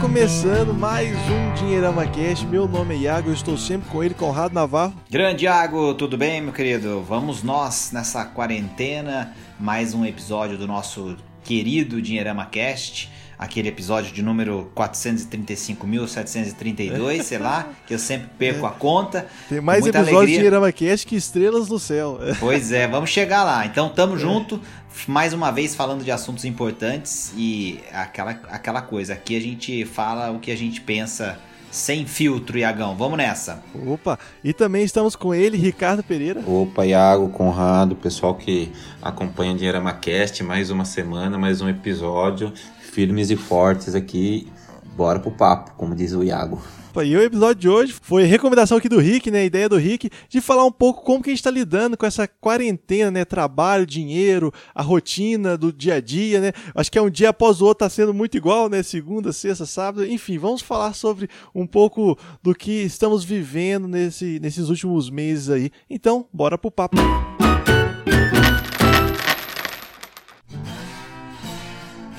começando mais um Dinheirama Cast. Meu nome é Iago, eu estou sempre com ele, Conrado Navarro. Grande Iago, tudo bem, meu querido? Vamos nós nessa quarentena, mais um episódio do nosso querido Dinheirama Cast aquele episódio de número 435.732, sei lá, que eu sempre perco a conta. Tem mais episódios alegria. de Irama Cast que estrelas no céu. Pois é, vamos chegar lá. Então tamo é. junto, mais uma vez falando de assuntos importantes e aquela, aquela coisa, aqui a gente fala o que a gente pensa sem filtro, Iagão. Vamos nessa. Opa, e também estamos com ele, Ricardo Pereira. Opa, Iago, Conrado, pessoal que acompanha o Dinheirama Cast, mais uma semana, mais um episódio firmes e fortes aqui. Bora pro papo, como diz o Iago. E o episódio de hoje foi recomendação aqui do Rick, né? Ideia do Rick de falar um pouco como que a gente está lidando com essa quarentena, né? Trabalho, dinheiro, a rotina do dia a dia, né? Acho que é um dia após o outro tá sendo muito igual, né? Segunda, sexta, sábado. Enfim, vamos falar sobre um pouco do que estamos vivendo nesse, nesses últimos meses aí. Então, bora pro papo.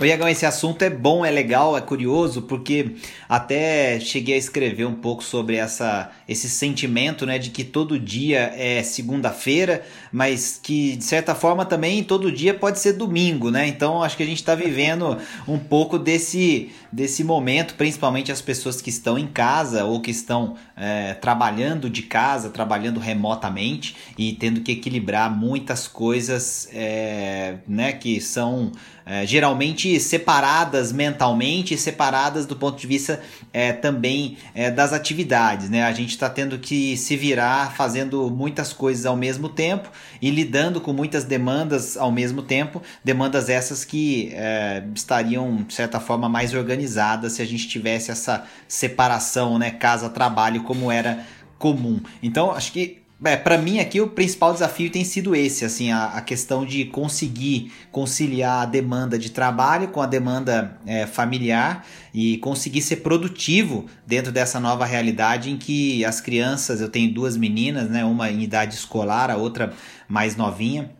O Iagão, esse assunto é bom, é legal, é curioso, porque até cheguei a escrever um pouco sobre essa, esse sentimento né, de que todo dia é segunda-feira, mas que de certa forma também todo dia pode ser domingo, né? Então acho que a gente está vivendo um pouco desse, desse momento, principalmente as pessoas que estão em casa ou que estão é, trabalhando de casa, trabalhando remotamente e tendo que equilibrar muitas coisas é, né, que são é, geralmente separadas mentalmente, separadas do ponto de vista é, também é, das atividades. Né? A gente está tendo que se virar fazendo muitas coisas ao mesmo tempo e lidando com muitas demandas ao mesmo tempo, demandas essas que é, estariam, de certa forma, mais organizadas se a gente tivesse essa separação, né, casa-trabalho, como era comum. Então, acho que é, para mim aqui o principal desafio tem sido esse, assim, a, a questão de conseguir conciliar a demanda de trabalho com a demanda é, familiar e conseguir ser produtivo dentro dessa nova realidade em que as crianças, eu tenho duas meninas, né, uma em idade escolar, a outra mais novinha,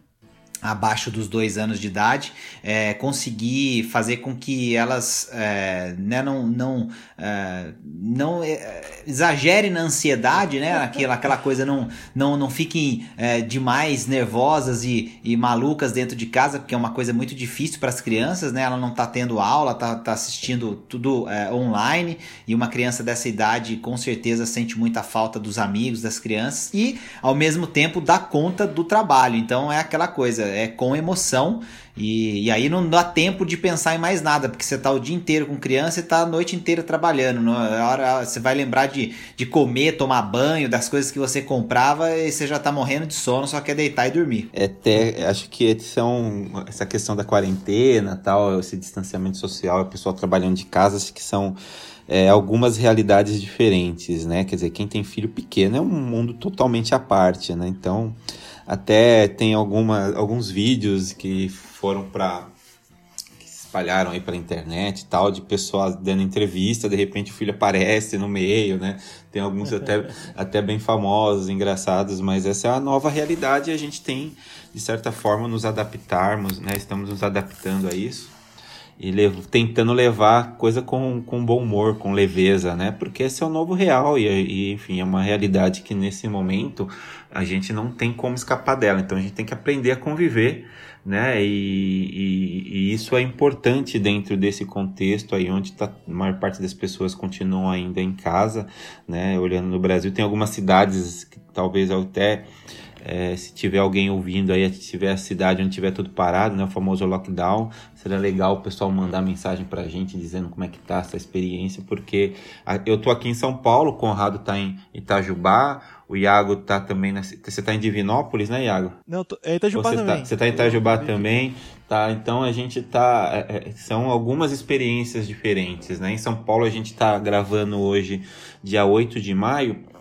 abaixo dos dois anos de idade, é, conseguir fazer com que elas é, né, não, não, é, não é, exagerem na ansiedade, né, aquela, aquela coisa não, não, não fiquem é, demais nervosas e, e malucas dentro de casa, porque é uma coisa muito difícil para as crianças, né, ela não está tendo aula, está tá assistindo tudo é, online, e uma criança dessa idade com certeza sente muita falta dos amigos, das crianças, e ao mesmo tempo dá conta do trabalho, então é aquela coisa, é com emoção. E, e, aí não dá tempo de pensar em mais nada, porque você tá o dia inteiro com criança e tá a noite inteira trabalhando. Na hora você vai lembrar de, de comer, tomar banho, das coisas que você comprava e você já tá morrendo de sono, só quer deitar e dormir. É até, acho que são essa questão da quarentena, tal, esse distanciamento social, o pessoal trabalhando de casa, acho que são é, algumas realidades diferentes, né? Quer dizer, quem tem filho pequeno é um mundo totalmente à parte, né? Então, até tem alguma, alguns vídeos que foram para que se espalharam aí pela internet e tal, de pessoas dando entrevista, de repente o filho aparece no meio, né? Tem alguns até, até bem famosos, engraçados, mas essa é a nova realidade e a gente tem, de certa forma, nos adaptarmos, né? Estamos nos adaptando a isso e tentando levar coisa com, com bom humor, com leveza, né? Porque esse é o novo real e, e, enfim, é uma realidade que nesse momento a gente não tem como escapar dela. Então a gente tem que aprender a conviver, né? E, e, e isso é importante dentro desse contexto aí onde tá, a maior parte das pessoas continuam ainda em casa, né? Olhando no Brasil, tem algumas cidades que talvez até É, se tiver alguém ouvindo aí, se tiver a cidade onde tiver tudo parado, né, o famoso lockdown, seria legal o pessoal mandar mensagem pra gente dizendo como é que tá essa experiência, porque eu tô aqui em São Paulo, o Conrado tá em Itajubá, o Iago tá também na, você tá em Divinópolis, né, Iago? Não, tô, é Itajubá você tá, também. Tá, você tá em Itajubá também, tá? Então a gente tá é, é, são algumas experiências diferentes, né? Em São Paulo a gente tá gravando hoje dia 8 de maio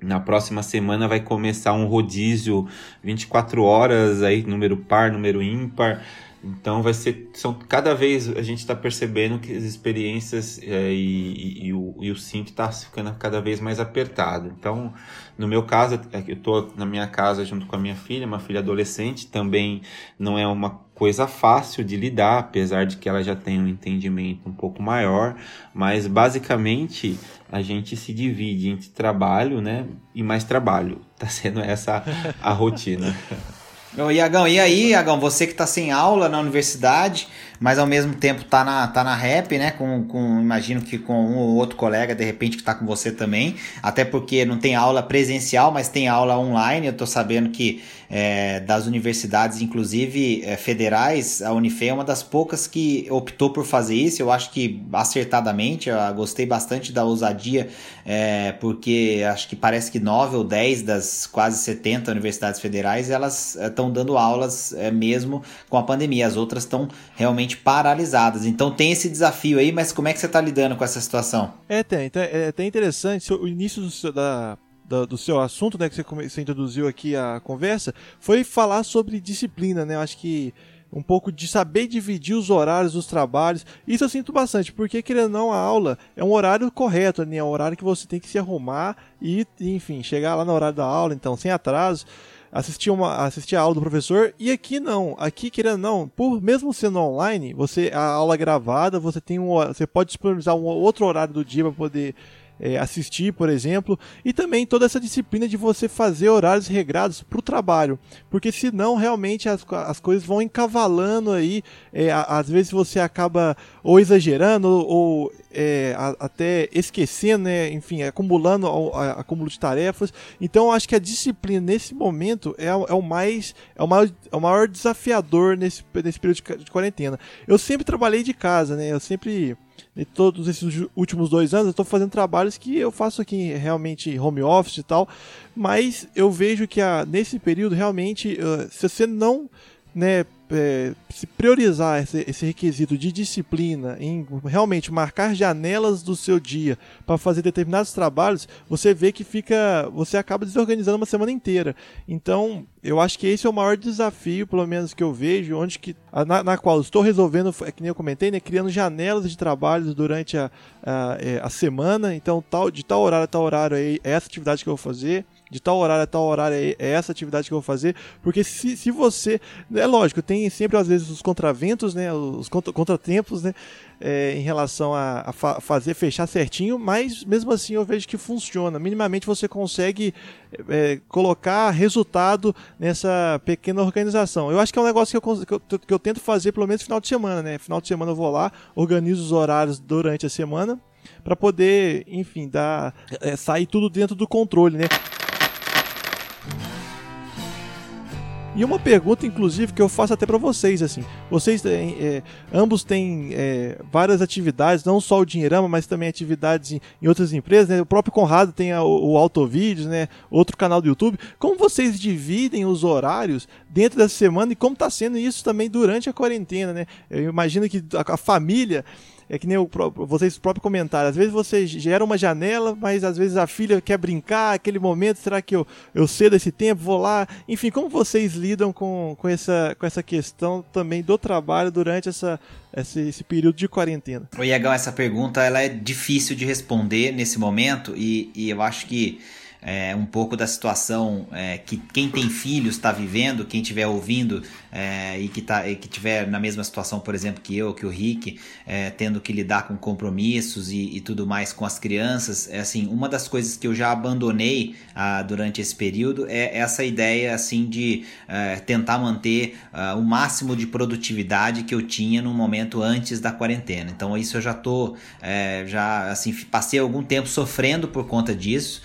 na próxima semana vai começar um rodízio 24 horas aí, número par, número ímpar. Então vai ser. São, cada vez a gente está percebendo que as experiências é, e, e, e, o, e o cinto está ficando cada vez mais apertado. Então, no meu caso, é eu estou na minha casa junto com a minha filha, uma filha adolescente, também não é uma coisa fácil de lidar, apesar de que ela já tem um entendimento um pouco maior, mas basicamente a gente se divide entre trabalho, né, e mais trabalho. Tá sendo essa a rotina. Ô, Iagão, e aí, Iagão, você que tá sem aula na universidade, mas ao mesmo tempo tá na, tá na rap, né? Com, com, imagino que com um ou outro colega, de repente, que tá com você também. Até porque não tem aula presencial, mas tem aula online. Eu tô sabendo que é, das universidades, inclusive é, federais, a Unife é uma das poucas que optou por fazer isso. Eu acho que acertadamente, eu gostei bastante da ousadia, é, porque acho que parece que 9 ou 10 das quase 70 universidades federais elas estão é, dando aulas é, mesmo com a pandemia. As outras estão realmente paralisadas. Então tem esse desafio aí, mas como é que você está lidando com essa situação? É, tem. É até interessante. O início do, da, do, seu assunto, né, que você, você, introduziu aqui a conversa, foi falar sobre disciplina, né? Eu acho que um pouco de saber dividir os horários dos trabalhos. Isso eu sinto bastante, porque querendo ou não, a aula é um horário correto, né? É um horário que você tem que se arrumar e, enfim, chegar lá no horário da aula, então, sem atraso assistir, uma, assistir a aula do professor, e aqui não, aqui querendo não, por mesmo sendo online, você a aula é gravada, você tem um, você pode disponibilizar um outro horário do dia para poder é, assistir, por exemplo, e também toda essa disciplina de você fazer horários regrados para o trabalho, porque senão realmente as, as coisas vão encavalando aí, é, às vezes você acaba ou exagerando ou é, a, até esquecendo, né, enfim, acumulando a, acúmulo de tarefas. Então acho que a disciplina nesse momento é, é o mais é o maior, é o maior desafiador nesse, nesse período de, de quarentena. Eu sempre trabalhei de casa, né? Eu sempre e todos esses últimos dois anos eu estou fazendo trabalhos que eu faço aqui realmente home office e tal, mas eu vejo que a, nesse período realmente, uh, se você não né, é, se priorizar esse, esse, requisito de disciplina, em realmente marcar janelas do seu dia para fazer determinados trabalhos, você vê que fica, você acaba desorganizando uma semana inteira. Então, eu acho que esse é o maior desafio, pelo menos que eu vejo, onde que na, na qual estou resolvendo, é que nem eu comentei, né, criando janelas de trabalhos durante a, a, é, a semana. Então, tal, de tal horário a tal horário é essa atividade que eu vou fazer de tal horário a tal horário é, é essa atividade que eu vou fazer, porque se, se você, é lógico, tem sempre às vezes os contraventos, né, os contra, contratempos, né, é, em relação a, a fa fazer, fechar certinho, mas mesmo assim eu vejo que funciona, minimamente você consegue é, colocar resultado nessa pequena organização. Eu acho que é um negócio que eu, que eu, que eu tento fazer pelo menos final de semana, né, final de semana eu vou lá, organizo os horários durante a semana, para poder, enfim, dar, é, sair tudo dentro do controle, né? E uma pergunta, inclusive, que eu faço até para vocês, assim, vocês têm, é, ambos têm é, várias atividades, não só o Dinheirama, mas também atividades em, em outras empresas, né? O próprio Conrado tem a, o, o Autovídeos, né? Outro canal do YouTube. Como vocês dividem os horários dentro dessa semana e como está sendo isso também durante a quarentena, né? Eu imagino que a, a família é que nem o, vocês próprios comentaram, às vezes você gera uma janela, mas às vezes a filha quer brincar, aquele momento, será que eu, eu cedo esse tempo, vou lá? Enfim, como vocês lidam com, com, essa, com essa questão também do trabalho durante essa, esse, esse período de quarentena? O Iagão, essa pergunta ela é difícil de responder nesse momento e, e eu acho que é, um pouco da situação é, que quem tem filhos está vivendo, quem estiver ouvindo é, e que tá, e que tiver na mesma situação, por exemplo, que eu, que o Rick, é, tendo que lidar com compromissos e, e, tudo mais com as crianças, é assim, uma das coisas que eu já abandonei ah, durante esse período é essa ideia assim de é, tentar manter ah, o máximo de produtividade que eu tinha no momento antes da quarentena. Então isso eu já tô é, já assim passei algum tempo sofrendo por conta disso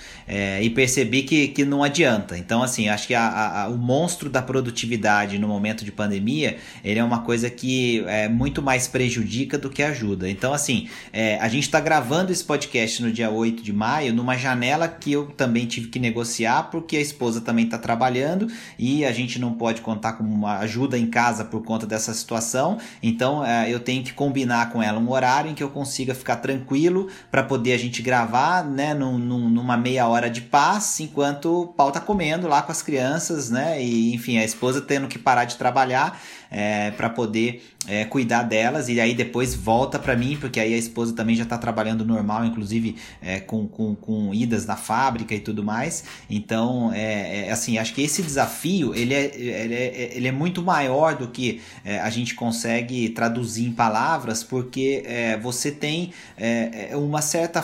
e percebi que, que não adianta. Então, assim, acho que a, a, o monstro da produtividade no momento de pandemia, ele é uma coisa que é muito mais prejudica do que ajuda. Então, assim, é, a gente está gravando esse podcast no dia 8 de maio, numa janela que eu também tive que negociar, porque a esposa também está trabalhando e a gente não pode contar com uma ajuda em casa por conta dessa situação. Então, é, eu tenho que combinar com ela um horário em que eu consiga ficar tranquilo para poder a gente gravar, né, num, num, numa meia hora de paz, enquanto o pau tá comendo lá com as crianças, né, e enfim, a esposa tendo que parar de trabalhar é, para poder é, cuidar delas e aí depois volta para mim, porque aí a esposa também já está trabalhando normal, inclusive é, com, com, com, idas na fábrica e tudo mais. Então, é, é assim, acho que esse desafio ele é, ele é, ele é muito maior do que é, a gente consegue traduzir em palavras, porque é, você tem uma certa.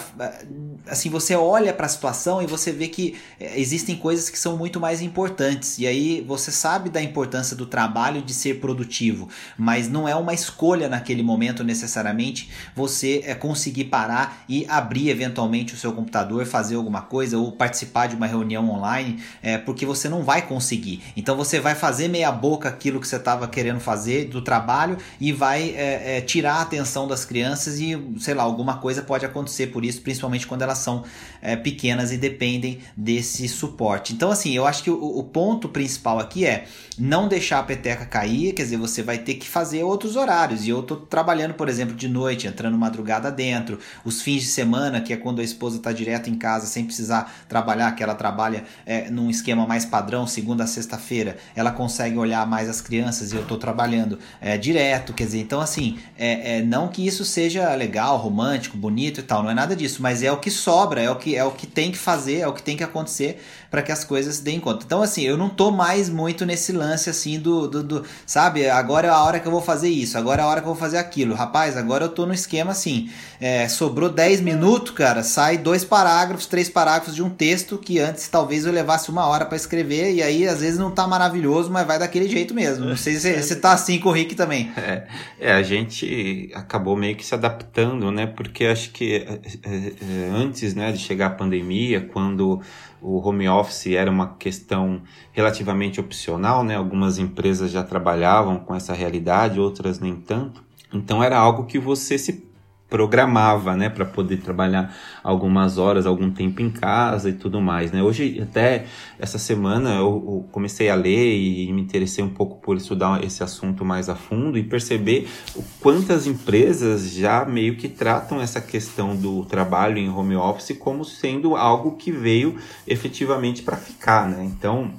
Assim, você olha para a situação e você vê que existem coisas que são muito mais importantes, e aí você sabe da importância do trabalho de ser produtivo, mas não é uma escolha naquele momento necessariamente você é, conseguir parar e abrir eventualmente o seu computador, fazer alguma coisa ou participar de uma reunião online, é, porque você não vai conseguir. Então você vai fazer meia boca aquilo que você estava querendo fazer do trabalho e vai é, é, tirar a atenção das crianças e, sei lá, alguma coisa pode acontecer por isso, principalmente quando elas são é, pequenas e dependem desse suporte. Então, assim, eu acho que o, o ponto principal aqui é não deixar a peteca cair, quer dizer, você vai ter que fazer outros horários. E eu tô trabalhando, por exemplo, de noite, entrando madrugada dentro, os fins de semana, que é quando a esposa tá direto em casa sem precisar trabalhar, que ela trabalha é, num esquema mais padrão, segunda a sexta-feira, ela consegue olhar mais as crianças e eu tô trabalhando é, direto, quer dizer, então assim, é, é, não que isso seja legal, romântico, bonito e tal, não é nada disso, mas é o que sobra, é o que, é o que tem que fazer, é o que tem que acontecer para que as coisas deem conta. Então, assim, eu não tô mais muito nesse lance assim do, do, do, sabe, agora é a hora que eu vou fazer isso, agora é a hora que eu vou fazer aquilo. Rapaz, agora eu tô no esquema assim, é, sobrou 10 minutos, cara, sai dois parágrafos, três parágrafos de um texto que antes talvez eu levasse uma hora para escrever, e aí às vezes não tá maravilhoso, mas vai daquele jeito mesmo. Não sei se você tá assim com o Rick também. É, é, a gente acabou meio que se adaptando, né? Porque acho que é, é, é antes né, de chegar a pandemia, quando o home office era uma questão relativamente opcional, né? Algumas empresas já trabalhavam com essa realidade, outras nem tanto. Então era algo que você se programava, né, para poder trabalhar algumas horas, algum tempo em casa e tudo mais, né? Hoje até essa semana eu, eu, comecei a ler e me interessei um pouco por estudar esse assunto mais a fundo e perceber o quantas empresas já meio que tratam essa questão do trabalho em home office como sendo algo que veio efetivamente para ficar, né? Então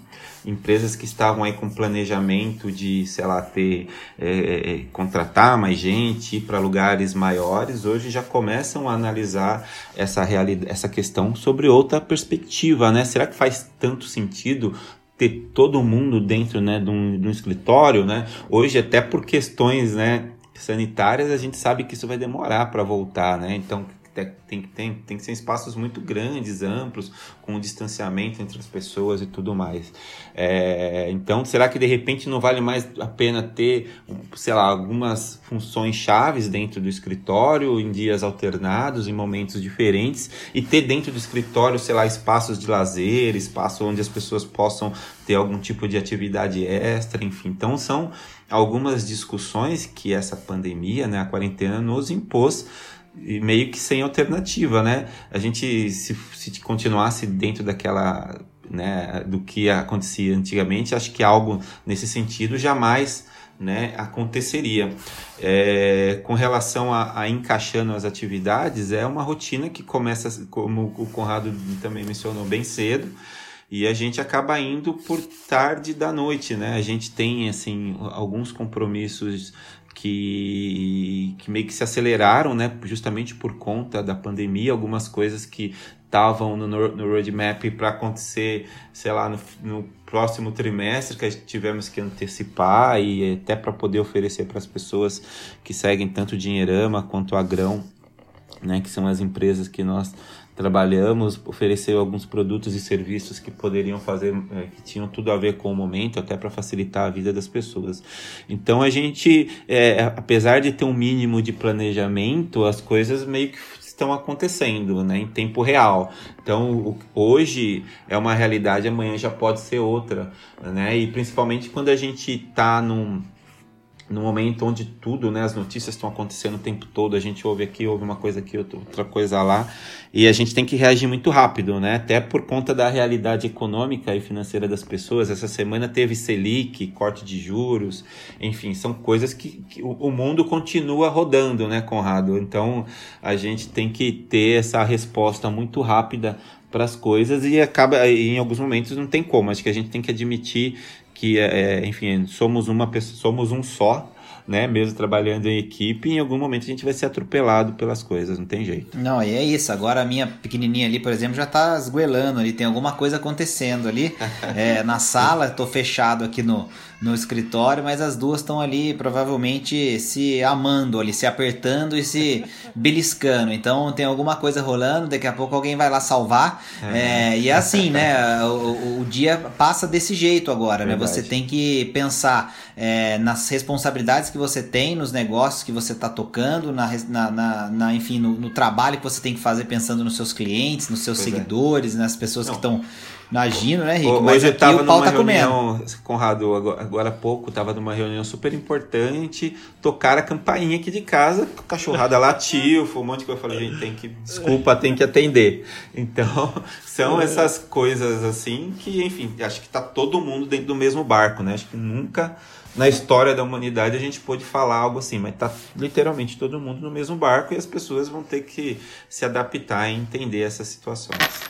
empresas que estavam aí com planejamento de, sei lá, ter, é, é, é contratar mais gente, ir para lugares maiores, hoje já começam a analisar essa, realidade, essa questão sobre outra perspectiva, né? Será que faz tanto sentido ter todo mundo dentro né, de, um, de um escritório, né? Hoje, até por questões né, sanitárias, a gente sabe que isso vai demorar para voltar, né? Então, tem, tem, tem que ser espaços muito grandes, amplos, com um distanciamento entre as pessoas e tudo mais. É, então, será que de repente não vale mais a pena ter, sei lá, algumas funções chaves dentro do escritório, em dias alternados, em momentos diferentes, e ter dentro do escritório, sei lá, espaços de lazer, espaço onde as pessoas possam ter algum tipo de atividade extra, enfim. Então, são algumas discussões que essa pandemia, né, a quarentena, nos impôs e meio que sem alternativa, né? A gente, se, se continuasse dentro daquela, né, do que acontecia antigamente, acho que algo nesse sentido jamais né, aconteceria. É, com relação a, a, encaixando as atividades, é uma rotina que começa, como o Conrado também mencionou, bem cedo, e a gente acaba indo por tarde da noite, né? A gente tem, assim, alguns compromissos que, que meio que se aceleraram, né? Justamente por conta da pandemia, algumas coisas que estavam no, no roadmap para acontecer, sei lá, no, no, próximo trimestre, que tivemos que antecipar e até para poder oferecer para as pessoas que seguem tanto o Dinheirama quanto a Grão, né? Que são as empresas que nós trabalhamos, ofereceu alguns produtos e serviços que poderiam fazer, é, que tinham tudo a ver com o momento, até para facilitar a vida das pessoas. Então a gente, é, apesar de ter um mínimo de planejamento, as coisas meio que estão acontecendo, né, em tempo real. Então, hoje é uma realidade, amanhã já pode ser outra, né? E principalmente quando a gente está num no momento onde tudo, né, as notícias estão acontecendo o tempo todo, a gente ouve aqui, ouve uma coisa aqui, outra coisa lá, e a gente tem que reagir muito rápido, né, até por conta da realidade econômica e financeira das pessoas. Essa semana teve Selic, corte de juros, enfim, são coisas que, que o mundo continua rodando, né, Conrado? Então a gente tem que ter essa resposta muito rápida para as coisas e acaba em alguns momentos não tem como acho que a gente tem que admitir que, é, é, enfim, somos uma somos um só, né? Mesmo trabalhando em equipe, em algum momento a gente vai ser atropelado pelas coisas, não tem jeito. Não, e é isso. Agora a minha pequenininha ali, por exemplo, já tá esguelando ali, tem alguma coisa acontecendo ali. é, na sala, tô fechado aqui no, no escritório, mas as duas estão ali provavelmente se amando ali, se apertando e se beliscando. Então tem alguma coisa rolando, daqui a pouco alguém vai lá salvar. É. É, e é assim, né? O, o, dia passa desse jeito agora, né? Você tem que pensar é, nas responsabilidades que você tem, nos negócios que você está tocando, na, na, na, na enfim, no, no, trabalho que você tem que fazer pensando nos seus clientes, nos seus pois é. seguidores, nas pessoas Não. que estão Imagino, né, Rick? Mas Hoje eu tava numa tá reunião, comendo. Conrado, agora, agora há pouco, tava numa reunião super importante, tocar a campainha aqui de casa, cachorrada latiu, foi um monte de coisa. Eu falei, gente, tem que, desculpa, tem que atender. Então, são essas coisas assim que, enfim, acho que tá todo mundo dentro do mesmo barco, né? Acho que nunca na história da humanidade a gente pôde falar algo assim, mas tá literalmente todo mundo no mesmo barco e as pessoas vão ter que se adaptar e entender essas situações.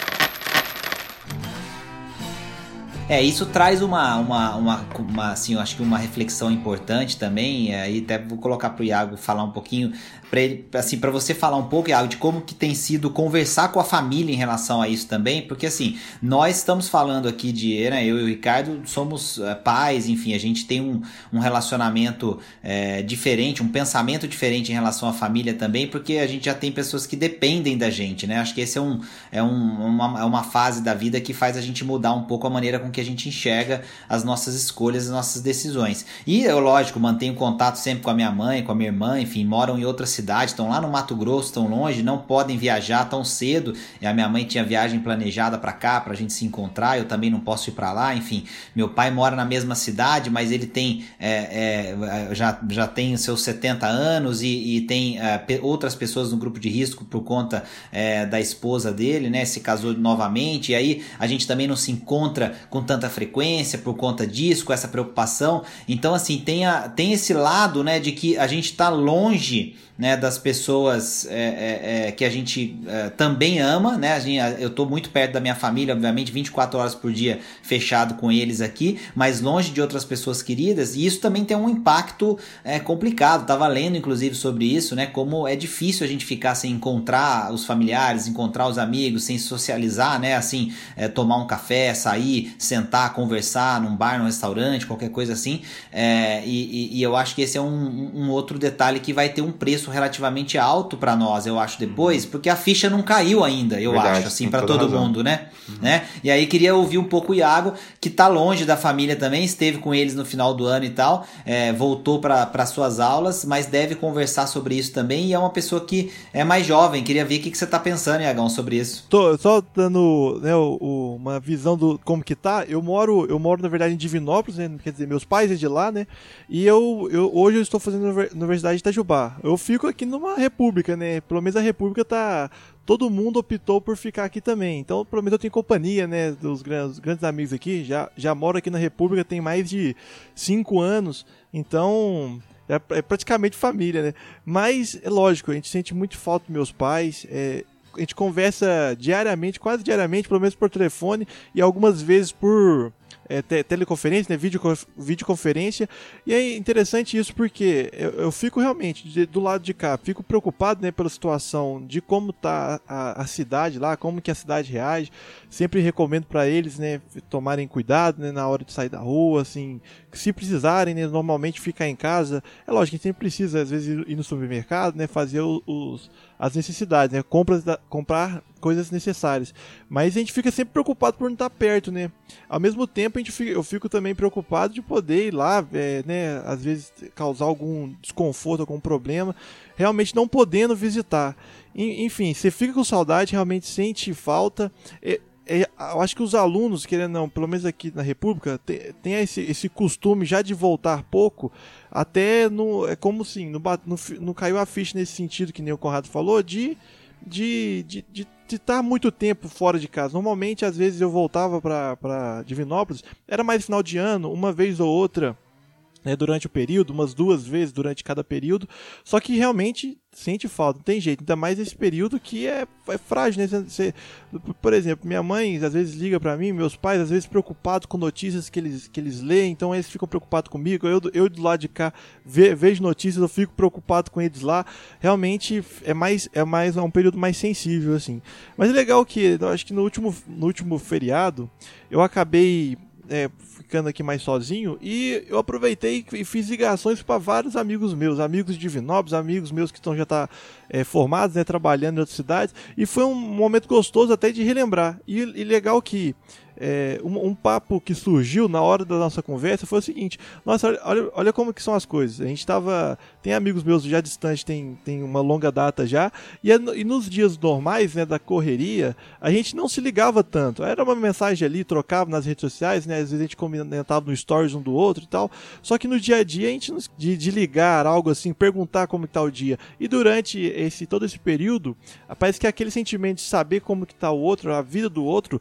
É, isso traz uma, uma, uma, uma assim, eu acho que uma reflexão importante também, aí até vou colocar para o Iago falar um pouquinho para ele, assim, para você falar um pouco Iago, de como que tem sido conversar com a família em relação a isso também, porque assim, nós estamos falando aqui de, né, eu e o Ricardo somos é, pais, enfim, a gente tem um, um relacionamento é, diferente, um pensamento diferente em relação à família também, porque a gente já tem pessoas que dependem da gente, né? Acho que esse é, um, é, um, uma, é uma fase da vida que faz a gente mudar um pouco a maneira com que a gente enxerga as nossas escolhas, as nossas decisões. E eu, lógico, mantenho contato sempre com a minha mãe, com a minha irmã, enfim, moram em outras cidade, estão lá no Mato Grosso, estão longe, não podem viajar tão cedo. E a minha mãe tinha viagem planejada para cá, para a gente se encontrar, eu também não posso ir para lá. Enfim, meu pai mora na mesma cidade, mas ele tem é, é, já, já tem seus 70 anos e, e tem é, outras pessoas no grupo de risco por conta é, da esposa dele, né? Se casou novamente, e aí a gente também não se encontra com tanta frequência por conta disso, com essa preocupação. Então, assim, tem, a, tem esse lado, né, de que a gente está longe né, das pessoas é, é, é, que a gente é, também ama, né? Gente, eu estou muito perto da minha família, obviamente, 24 horas por dia fechado com eles aqui, mas longe de outras pessoas queridas, e isso também tem um impacto é, complicado. Estava lendo, inclusive, sobre isso, né? Como é difícil a gente ficar sem encontrar os familiares, encontrar os amigos, sem socializar, né? Assim, é, tomar um café, sair, sentar, conversar num bar, num restaurante, qualquer coisa assim. E, e, e, eu acho que esse é um, um outro detalhe que vai ter um preço relativamente alto para nós, eu acho, depois, porque a ficha não caiu ainda, eu Verdade, acho, assim, para todo razão. mundo, né? Uhum. né? E aí queria ouvir um pouco o Iago, que tá longe da família também, esteve com eles no final do ano e tal, é, voltou para suas aulas, mas deve conversar sobre isso também, e é uma pessoa que é mais jovem, queria ver o que, que você tá pensando, Iagão, sobre isso. Tô só dando né, o, o, uma visão do como que tá, eu moro, eu moro na verdade em Divinópolis, né? quer dizer, meus pais é de lá, né? E eu, eu hoje eu estou fazendo na Universidade de Itajubá. Eu fico aqui numa república, né? Pelo menos a república tá. Todo mundo optou por ficar aqui também. Então, pelo menos eu tenho companhia, né? Dos grandes, grandes amigos aqui. Já, já moro aqui na república tem mais de cinco anos. Então, é, é, praticamente família, né? Mas, é lógico, a gente sente muito falta dos meus pais. É, a gente conversa diariamente, quase diariamente, pelo menos por telefone, e algumas vezes por é, te, teleconferência, né, vídeo, videoconferência. E é interessante isso porque eu, eu fico realmente de, do lado de cá, fico preocupado né, pela situação de como tá a, a cidade lá, como que a cidade reage. Sempre recomendo para eles né, tomarem cuidado né, na hora de sair da rua, assim, se precisarem, né, normalmente ficar em casa. É lógico que sempre precisa, às vezes, ir no supermercado, né, fazer os, as necessidades, né, compras da, comprar coisas necessárias. Mas a gente fica sempre preocupado por não estar perto, né? Ao mesmo tempo, a gente fica, eu fico também preocupado de poder ir lá, é, né? Às vezes causar algum desconforto, algum problema, realmente não podendo visitar. Enfim, você fica com saudade, realmente sente falta. É, é, eu acho que os alunos, querendo não, pelo menos aqui na República, tem, tem esse, esse costume já de voltar pouco, até no. É como assim, não, no caiu a ficha nesse sentido, que nem o Conrado falou, de de estar de, de, de tá muito tempo fora de casa. Normalmente, às vezes, eu voltava para Divinópolis, era mais final de ano, uma vez ou outra né, durante o período, umas duas vezes durante cada período, só que realmente sente falta, não tem jeito, ainda mais esse período que é, é frágil, né? Você, por exemplo, minha mãe às vezes liga para mim, meus pais às vezes preocupados com notícias que eles, que eles leem, então eles ficam preocupados comigo, eu, eu do lado de cá ve, vejo notícias, eu fico preocupado com eles lá, realmente é mais, é mais é um período mais sensível, assim. Mas é legal que, eu acho que no último, no último feriado, eu acabei é, ficando aqui mais sozinho e eu aproveitei e fiz ligações para vários amigos meus, amigos de Vinópolis, amigos meus que estão já tá é, formados, né, trabalhando em outras cidades e foi um momento gostoso até de relembrar. E, e legal que é, um, um, papo que surgiu na hora da nossa conversa foi o seguinte: nossa, olha, olha como que são as coisas. A gente estava. Tem amigos meus já distantes, tem, tem uma longa data já, e, e nos dias normais, né, da correria, a gente não se ligava tanto. Era uma mensagem ali, trocava nas redes sociais, né? Às vezes a gente comentava no stories um do outro e tal. Só que no dia a dia a gente de, de ligar algo assim, perguntar como está o dia. E durante esse todo esse período, parece que aquele sentimento de saber como que tá o outro, a vida do outro,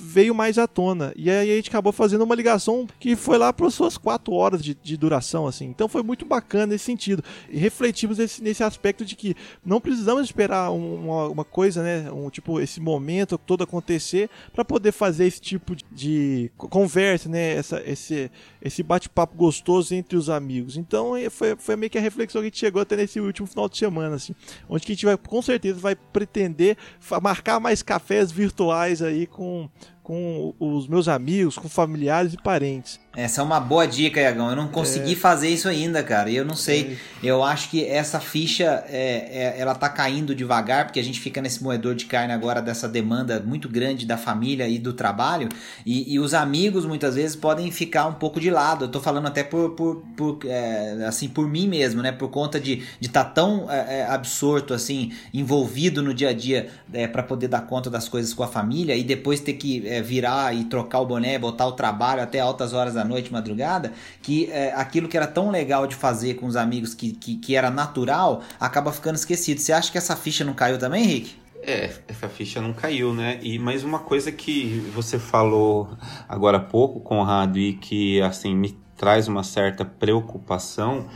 veio mais mais à tona. E aí a gente acabou fazendo uma ligação que foi lá para suas quatro horas de, de, duração, assim. Então foi muito bacana nesse sentido. E refletimos nesse, nesse aspecto de que não precisamos esperar uma, uma coisa, né? Um tipo, esse momento todo acontecer para poder fazer esse tipo de, de conversa, né? Essa, esse, esse bate-papo gostoso entre os amigos. Então é, foi, foi meio que a reflexão que a gente chegou até nesse último final de semana, assim. Onde que a gente vai, com certeza, vai pretender marcar mais cafés virtuais aí com com os meus amigos, com familiares e parentes. Essa é uma boa dica, Iagão. Eu não consegui é. fazer isso ainda, cara. Eu não sei. É. Eu acho que essa ficha é, é, ela tá caindo devagar, porque a gente fica nesse moedor de carne agora dessa demanda muito grande da família e do trabalho. E, e os amigos muitas vezes podem ficar um pouco de lado. Eu tô falando até por, por, por é, assim, por mim mesmo, né? Por conta de estar tá tão é, é, absorto, assim, envolvido no dia a dia para poder dar conta das coisas com a família e depois ter que virar e trocar o boné, botar o trabalho até altas horas da noite, madrugada, que é, aquilo que era tão legal de fazer com os amigos, que, que, que era natural, acaba ficando esquecido. Você acha que essa ficha não caiu também, Henrique? É, essa ficha não caiu, né? E mais uma coisa que você falou agora há pouco, Conrado, e que assim me traz uma certa preocupação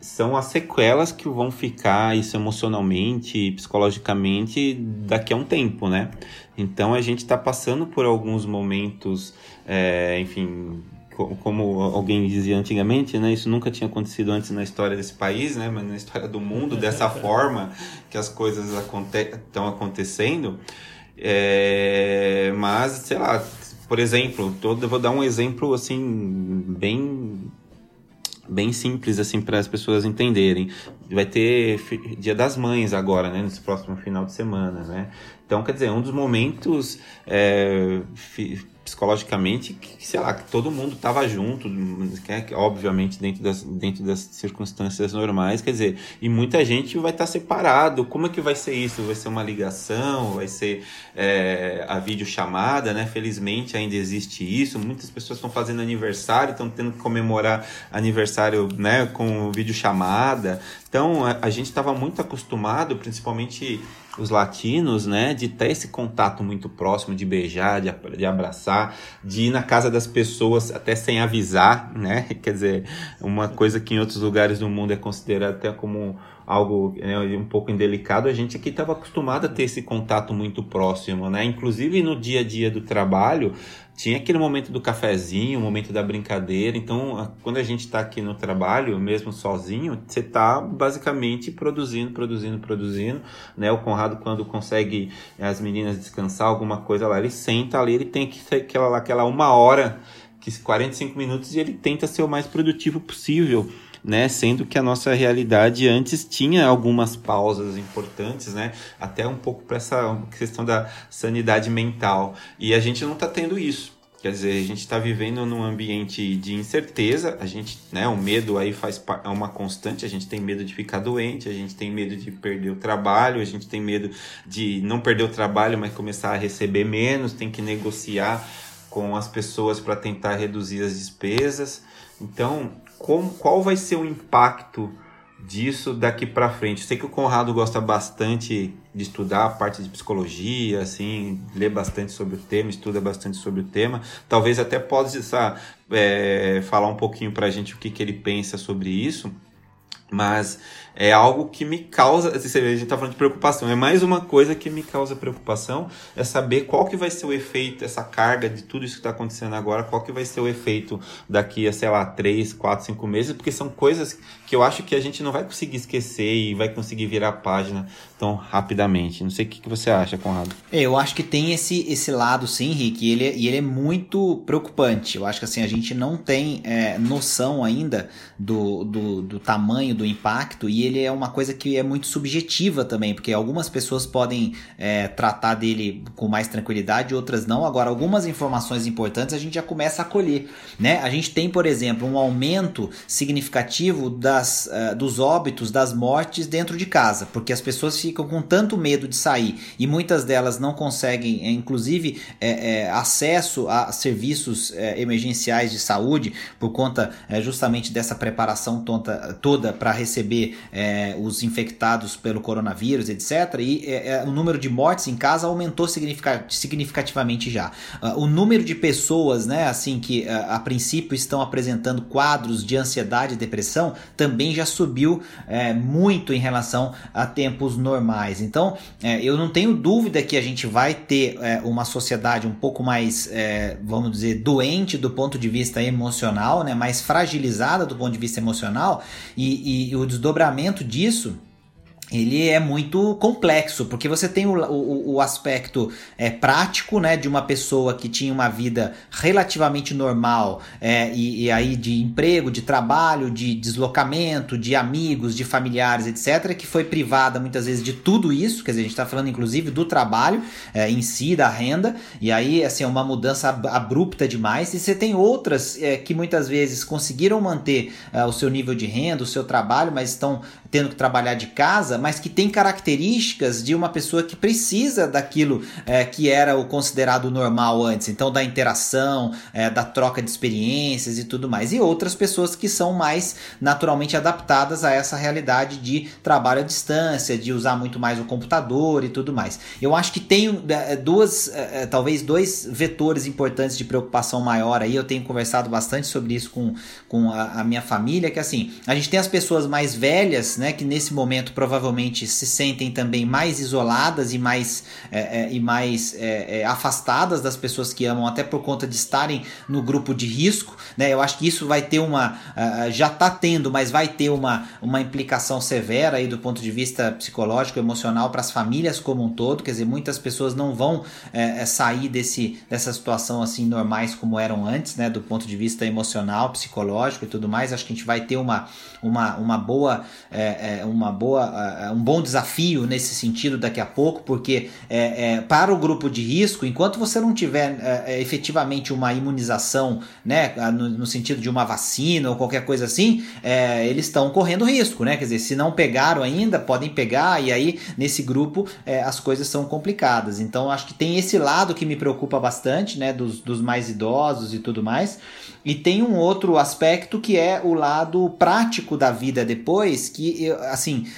são as sequelas que vão ficar isso emocionalmente, psicologicamente daqui a um tempo, né? Então a gente está passando por alguns momentos, é, enfim, como alguém dizia antigamente, né, isso nunca tinha acontecido antes na história desse país, né, mas na história do mundo, dessa forma que as coisas estão aconte acontecendo. É, mas, sei lá, por exemplo, todo, vou dar um exemplo assim, bem bem simples assim para as pessoas entenderem. Vai ter Dia das Mães agora, né, nesse próximo final de semana, né? Então, quer dizer, um dos momentos é, psicologicamente sei lá, que todo mundo estava junto, é, obviamente dentro das, dentro das circunstâncias normais, quer dizer, e muita gente vai estar tá separado. Como é que vai ser isso? Vai ser uma ligação? Vai ser é, a videochamada, né? Felizmente ainda existe isso. Muitas pessoas estão fazendo aniversário, estão tendo que comemorar aniversário, né, com videochamada. Então, a, a gente estava muito acostumado, principalmente os latinos, né, de ter esse contato muito próximo, de beijar, de, de abraçar, de ir na casa das pessoas até sem avisar, né? Quer dizer, uma coisa que em outros lugares do mundo é considerada até como algo né, um pouco indelicado, a gente aqui estava acostumado a ter esse contato muito próximo, né? Inclusive no dia a dia do trabalho, tinha aquele momento do cafezinho, o momento da brincadeira. Então, quando a gente está aqui no trabalho, mesmo sozinho, você está basicamente produzindo, produzindo, produzindo. Né? O Conrado, quando consegue as meninas descansar, alguma coisa lá, ele senta ali, ele tem que ter aquela, aquela uma hora, que 45 minutos, e ele tenta ser o mais produtivo possível né? Sendo que a nossa realidade antes tinha algumas pausas importantes, né? Até um pouco para essa questão da sanidade mental. E a gente não está tendo isso. Quer dizer, a gente está vivendo num ambiente de incerteza, a gente, né, o medo aí faz é uma constante, a gente tem medo de ficar doente, a gente tem medo de perder o trabalho, a gente tem medo de não perder o trabalho, mas começar a receber menos, tem que negociar com as pessoas para tentar reduzir as despesas. Então, qual vai ser o impacto disso daqui para frente? Sei que o Conrado gosta bastante de estudar a parte de psicologia, assim, lê bastante sobre o tema, estuda bastante sobre o tema. Talvez até possa é, falar um pouquinho para a gente o que, que ele pensa sobre isso. Mas é algo que me causa, assim, a gente está falando de preocupação, é mais uma coisa que me causa preocupação, é saber qual que vai ser o efeito, essa carga de tudo isso que está acontecendo agora, qual que vai ser o efeito daqui a, sei lá, 3, 4, 5 meses, porque são coisas que eu acho que a gente não vai conseguir esquecer e vai conseguir virar a página tão rapidamente. Não sei o que, que você acha, Conrado. É, eu acho que tem esse, esse lado, sim, Rick, e ele, é, e ele é muito preocupante. Eu acho que assim, a gente não tem é, noção ainda do, do, do tamanho do impacto e ele é uma coisa que é muito subjetiva também, porque algumas pessoas podem é, tratar dele com mais tranquilidade, outras não. Agora, algumas informações importantes a gente já começa a colher, né? A gente tem, por exemplo, um aumento significativo das, uh, dos óbitos, das mortes dentro de casa, porque as pessoas ficam com tanto medo de sair e muitas delas não conseguem, é, inclusive, é, é, acesso a serviços é, emergenciais de saúde por conta justamente dessa preparação tonta, toda para receber os infectados pelo coronavírus, etc. E o número de mortes em casa aumentou significativamente já. Uh, o número de pessoas, né, assim que a princípio estão apresentando quadros de ansiedade e depressão também já subiu muito em relação a tempos normais. Então, é, eu não tenho dúvida que a gente vai ter é, uma sociedade um pouco mais, é, vamos dizer, doente do ponto de vista emocional, né, mais fragilizada do ponto de vista emocional, e, e o desdobramento disso ele é muito complexo, porque você tem o, o, o, aspecto é, prático, né, de uma pessoa que tinha uma vida relativamente normal, é, e, e, aí de emprego, de trabalho, de deslocamento, de amigos, de familiares, etc., que foi privada muitas vezes de tudo isso, quer dizer, a gente está falando inclusive do trabalho é, em si, da renda, e aí, assim, é uma mudança abrupta demais, e você tem outras é, que muitas vezes conseguiram manter é, o seu nível de renda, o seu trabalho, mas estão tendo que trabalhar de casa, mas que tem características de uma pessoa que precisa daquilo é, que era o considerado normal antes, então da interação, é, da troca de experiências e tudo mais, e outras pessoas que são mais naturalmente adaptadas a essa realidade de trabalho à distância, de usar muito mais o computador e tudo mais. Eu acho que tem é, duas, é, é, talvez dois vetores importantes de preocupação maior aí. Eu tenho conversado bastante sobre isso com, com a, a minha família, que assim, a gente tem as pessoas mais velhas, né, que nesse momento provavelmente se sentem também mais isoladas e mais, é, é, e mais é, é afastadas das pessoas que amam, até por conta de estarem no grupo de risco. Né? Eu acho que isso vai ter uma. Uh, já está tendo, mas vai ter uma, uma implicação severa aí do ponto de vista psicológico, emocional para as famílias como um todo. Quer dizer, muitas pessoas não vão é, sair desse, dessa situação assim normais como eram antes, né? Do ponto de vista emocional, psicológico e tudo mais. Acho que a gente vai ter uma, uma, uma boa. É, é, uma boa, é, um bom desafio nesse sentido daqui a pouco, porque é, é, para o grupo de risco, enquanto você não tiver é, é, efetivamente uma imunização, né, no, no, sentido de uma vacina ou qualquer coisa assim, eles estão correndo risco, né? Quer dizer, se não pegaram ainda, podem pegar, e aí nesse grupo as coisas são complicadas. Então acho que tem esse lado que me preocupa bastante, né, dos, dos mais idosos e tudo mais. E tem um outro aspecto que é o lado prático da vida depois, que, assim,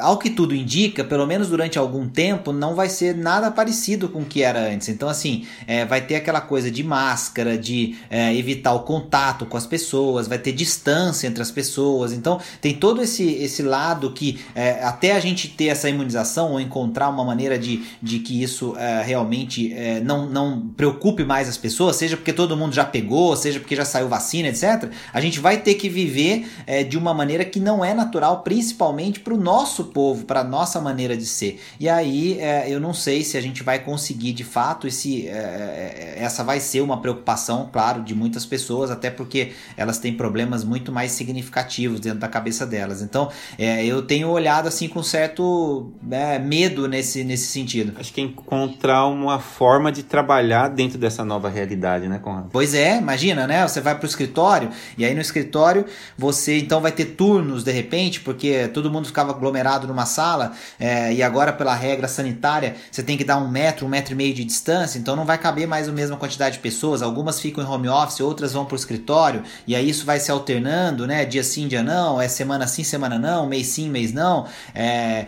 ao que tudo indica, pelo menos durante algum tempo, não vai ser nada parecido com o que era antes. Então, assim, é, vai ter aquela coisa de máscara, de é, evitar o contato com as pessoas, vai ter distância entre as pessoas. Então, tem todo esse, esse lado que é, até a gente ter essa imunização ou encontrar uma maneira de, de que isso realmente não, não preocupe mais as pessoas, seja porque todo mundo já pegou, seja porque já saiu vacina, etc., a gente vai ter que viver de uma maneira que não é natural, principalmente para o nosso nosso povo, para nossa maneira de ser. E aí é, eu não sei se a gente vai conseguir de fato, e se é, é essa vai ser uma preocupação, claro, de muitas pessoas, até porque elas têm problemas muito mais significativos dentro da cabeça delas. Então é, eu tenho olhado assim com certo né, medo nesse, nesse sentido. Acho que é encontrar uma forma de trabalhar dentro dessa nova realidade, né, Conrado? Pois é, imagina, né? Você vai para o escritório e aí no escritório você então vai ter turnos de repente, porque todo mundo ficava aglomerado numa sala é, e agora pela regra sanitária você tem que dar um metro, um metro e meio de distância, então não vai caber mais a mesma quantidade de pessoas. Algumas ficam em home office, outras vão para o escritório e aí isso vai se alternando, né? Dia sim, dia não, é semana sim, semana não, mês sim, mês não. É,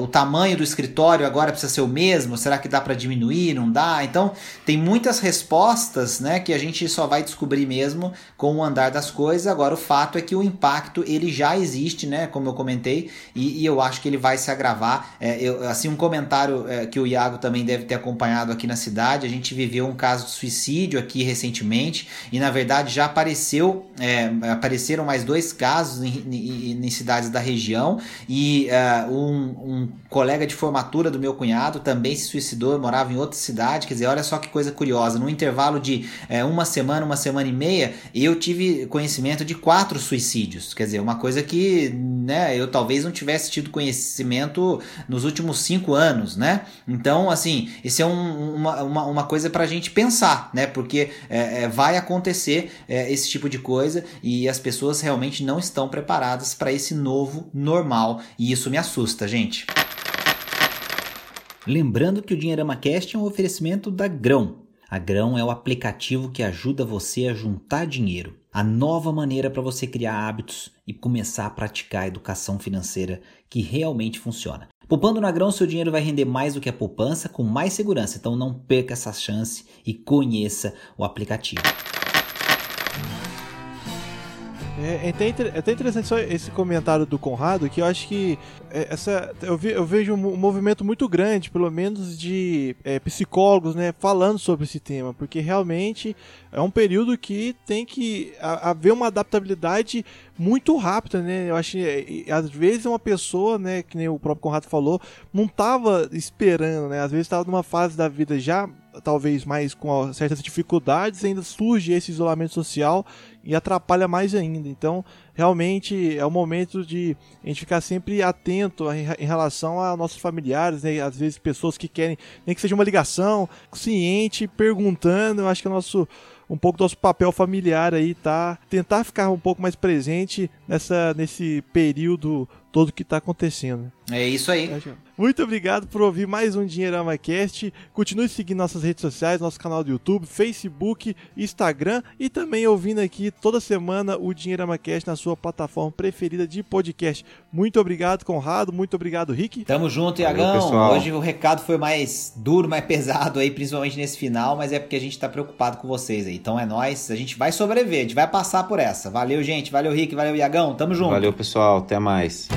o tamanho do escritório agora precisa ser o mesmo. Será que dá para diminuir? Não dá? Então tem muitas respostas, né? Que a gente só vai descobrir mesmo com o andar das coisas. Agora o fato é que o impacto ele já existe, né? Como eu comentei e, e eu acho que ele vai se agravar. É, eu, assim um comentário é, que o Iago também deve ter acompanhado aqui na cidade. A gente viveu um caso de suicídio aqui recentemente e na verdade já apareceu é, apareceram mais dois casos em, em, em cidades da região e uh, um, um, colega de formatura do meu cunhado também se suicidou, morava em outra cidade. Quer dizer, olha só que coisa curiosa. No intervalo de é, uma semana, uma semana e meia, eu tive conhecimento de quatro suicídios. Quer dizer, uma coisa que né, eu talvez não tivesse tido conhecimento nos últimos cinco anos, né? Então, assim, isso é um, uma, uma, uma coisa para a gente pensar, né? Porque é, é, vai acontecer é, esse tipo de coisa e as pessoas realmente não estão preparadas para esse novo normal e isso me assusta, gente. Lembrando que o Dinheirama Cast é um oferecimento da Grão. A Grão é o aplicativo que ajuda você a juntar dinheiro, a nova maneira para você criar hábitos e começar a praticar a educação financeira que realmente funciona. Poupando na Grão, seu dinheiro vai render mais do que a poupança com mais segurança, então não perca essa chance e conheça o aplicativo. É, é, até, é até interessante só esse comentário do Conrado, que eu acho que é, essa, eu, ve, eu vejo um, movimento muito grande, pelo menos de é, psicólogos, né, falando sobre esse tema, porque realmente é um período que tem que haver uma adaptabilidade muito rápida, né? Eu acho que às vezes uma pessoa, né, que nem o próprio Conrado falou, não estava esperando, né? Às vezes estava numa fase da vida já talvez mais com certas dificuldades, ainda surge esse isolamento social e atrapalha mais ainda. Então, realmente é o momento de a gente ficar sempre atento em relação a nossos familiares, né? às vezes pessoas que querem, nem que seja uma ligação, ciente, perguntando. Eu acho que é nosso um pouco do nosso papel familiar aí tá tentar ficar um pouco mais presente nessa nesse período todo que está acontecendo. É isso aí. Muito obrigado por ouvir mais um Dinheirama Cast. Continue seguindo nossas redes sociais, nosso canal do YouTube, Facebook, Instagram e também ouvindo aqui toda semana o Dinheirama Cast na sua plataforma preferida de podcast. Muito obrigado, Conrado. Muito obrigado, Rick. Tamo junto, Iagão. Hoje o recado foi mais duro, mais pesado aí, principalmente nesse final, mas é porque a gente tá preocupado com vocês aí. Então é nós, a gente vai sobreviver, a gente vai passar por essa. Valeu, gente. Valeu, Rick. Valeu, Iagão. Tamo junto. Valeu, pessoal. Até mais.